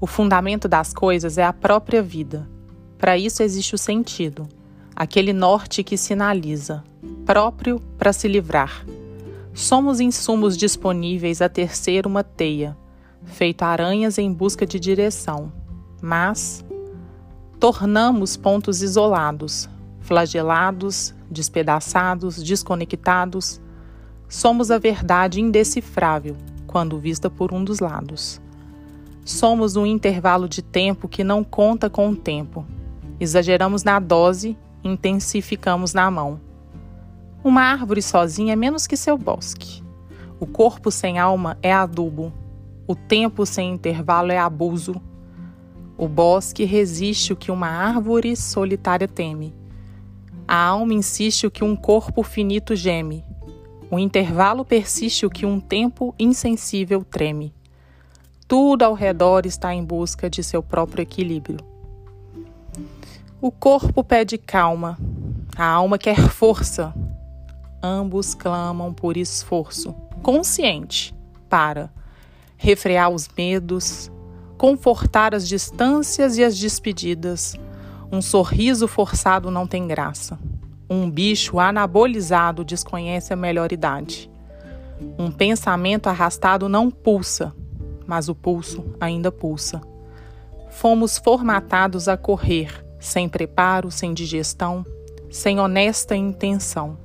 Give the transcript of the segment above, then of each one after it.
O fundamento das coisas é a própria vida. Para isso existe o sentido, aquele norte que sinaliza, próprio para se livrar. Somos insumos disponíveis a tecer uma teia, feito aranhas em busca de direção, mas tornamos pontos isolados, flagelados, despedaçados, desconectados. Somos a verdade indecifrável quando vista por um dos lados. Somos um intervalo de tempo que não conta com o tempo. Exageramos na dose, intensificamos na mão. Uma árvore sozinha é menos que seu bosque. O corpo sem alma é adubo. O tempo sem intervalo é abuso. O bosque resiste o que uma árvore solitária teme. A alma insiste o que um corpo finito geme. O intervalo persiste o que um tempo insensível treme. Tudo ao redor está em busca de seu próprio equilíbrio. O corpo pede calma, a alma quer força. Ambos clamam por esforço consciente para refrear os medos, confortar as distâncias e as despedidas. Um sorriso forçado não tem graça. Um bicho anabolizado desconhece a melhor idade. Um pensamento arrastado não pulsa, mas o pulso ainda pulsa. Fomos formatados a correr, sem preparo, sem digestão, sem honesta intenção.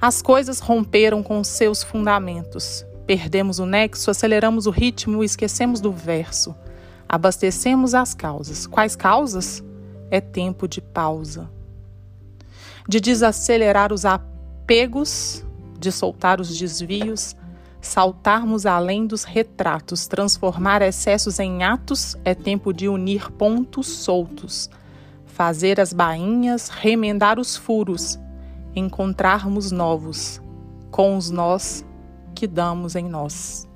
As coisas romperam com seus fundamentos. Perdemos o nexo, aceleramos o ritmo, esquecemos do verso. Abastecemos as causas. Quais causas? É tempo de pausa. De desacelerar os apegos, de soltar os desvios, saltarmos além dos retratos, transformar excessos em atos, é tempo de unir pontos soltos, fazer as bainhas, remendar os furos, encontrarmos novos, com os nós que damos em nós.